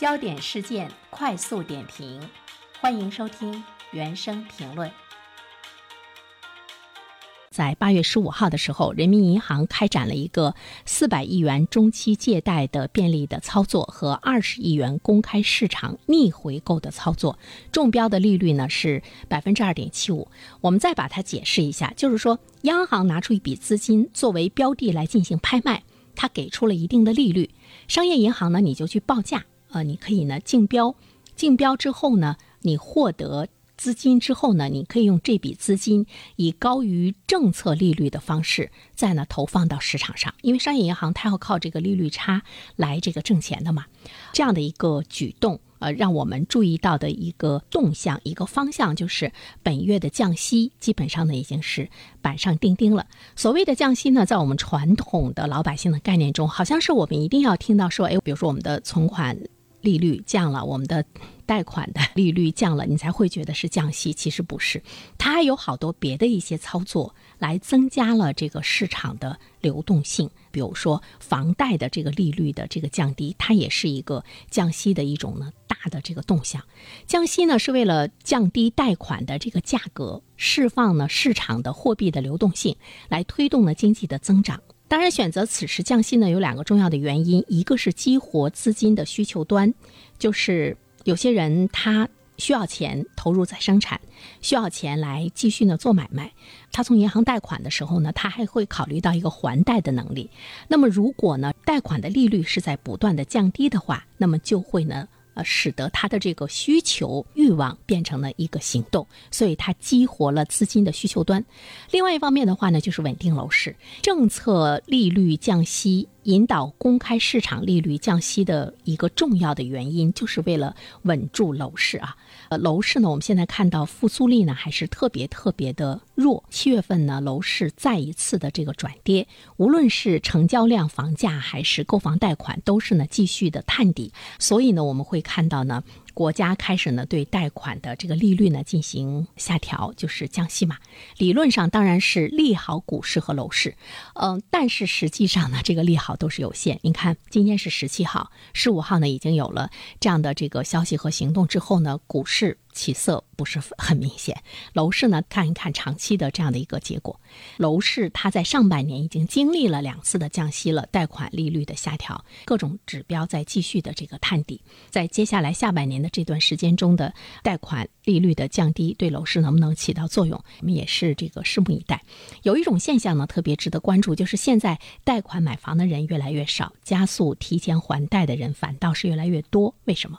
焦点事件快速点评，欢迎收听原声评论。在八月十五号的时候，人民银行开展了一个四百亿元中期借贷的便利的操作和二十亿元公开市场逆回购的操作，中标的利率呢是百分之二点七五。我们再把它解释一下，就是说央行拿出一笔资金作为标的来进行拍卖，它给出了一定的利率，商业银行呢你就去报价。呃，你可以呢竞标，竞标之后呢，你获得资金之后呢，你可以用这笔资金以高于政策利率的方式再呢投放到市场上，因为商业银行它要靠这个利率差来这个挣钱的嘛。这样的一个举动，呃，让我们注意到的一个动向、一个方向就是本月的降息基本上呢已经是板上钉钉了。所谓的降息呢，在我们传统的老百姓的概念中，好像是我们一定要听到说，哎，比如说我们的存款。利率降了，我们的贷款的利率降了，你才会觉得是降息。其实不是，它还有好多别的一些操作来增加了这个市场的流动性。比如说房贷的这个利率的这个降低，它也是一个降息的一种呢大的这个动向。降息呢是为了降低贷款的这个价格，释放呢市场的货币的流动性，来推动呢经济的增长。当然，选择此时降息呢，有两个重要的原因，一个是激活资金的需求端，就是有些人他需要钱投入再生产，需要钱来继续呢做买卖，他从银行贷款的时候呢，他还会考虑到一个还贷的能力。那么如果呢贷款的利率是在不断的降低的话，那么就会呢。呃，使得他的这个需求欲望变成了一个行动，所以它激活了资金的需求端。另外一方面的话呢，就是稳定楼市，政策利率降息。引导公开市场利率降息的一个重要的原因，就是为了稳住楼市啊。呃，楼市呢，我们现在看到复苏力呢还是特别特别的弱。七月份呢，楼市再一次的这个转跌，无论是成交量、房价还是购房贷款，都是呢继续的探底。所以呢，我们会看到呢。国家开始呢对贷款的这个利率呢进行下调，就是降息嘛。理论上当然是利好股市和楼市，嗯，但是实际上呢这个利好都是有限。你看今天是十七号，十五号呢已经有了这样的这个消息和行动之后呢，股市。起色不是很明显，楼市呢，看一看长期的这样的一个结果，楼市它在上半年已经经历了两次的降息了，贷款利率的下调，各种指标在继续的这个探底，在接下来下半年的这段时间中的贷款利率的降低，对楼市能不能起到作用，我们也是这个拭目以待。有一种现象呢，特别值得关注，就是现在贷款买房的人越来越少，加速提前还贷的人反倒是越来越多，为什么？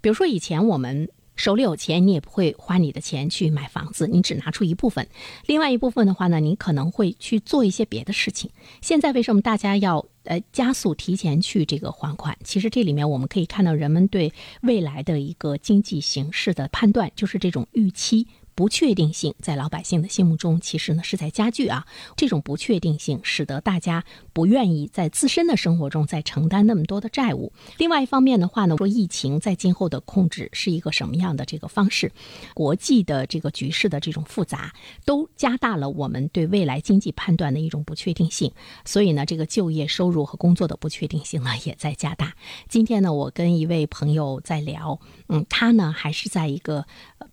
比如说以前我们。手里有钱，你也不会花你的钱去买房子，你只拿出一部分，另外一部分的话呢，你可能会去做一些别的事情。现在为什么大家要呃加速提前去这个还款？其实这里面我们可以看到人们对未来的一个经济形势的判断，就是这种预期。不确定性在老百姓的心目中，其实呢是在加剧啊。这种不确定性使得大家不愿意在自身的生活中再承担那么多的债务。另外一方面的话呢，说疫情在今后的控制是一个什么样的这个方式？国际的这个局势的这种复杂，都加大了我们对未来经济判断的一种不确定性。所以呢，这个就业、收入和工作的不确定性呢也在加大。今天呢，我跟一位朋友在聊，嗯，他呢还是在一个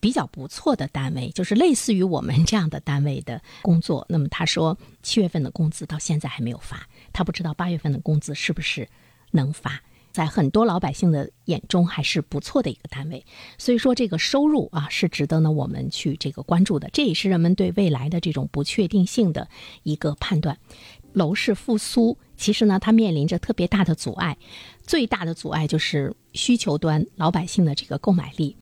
比较不错的单位。就是类似于我们这样的单位的工作，那么他说七月份的工资到现在还没有发，他不知道八月份的工资是不是能发。在很多老百姓的眼中还是不错的一个单位，所以说这个收入啊是值得呢我们去这个关注的，这也是人们对未来的这种不确定性的一个判断。楼市复苏其实呢它面临着特别大的阻碍，最大的阻碍就是需求端老百姓的这个购买力。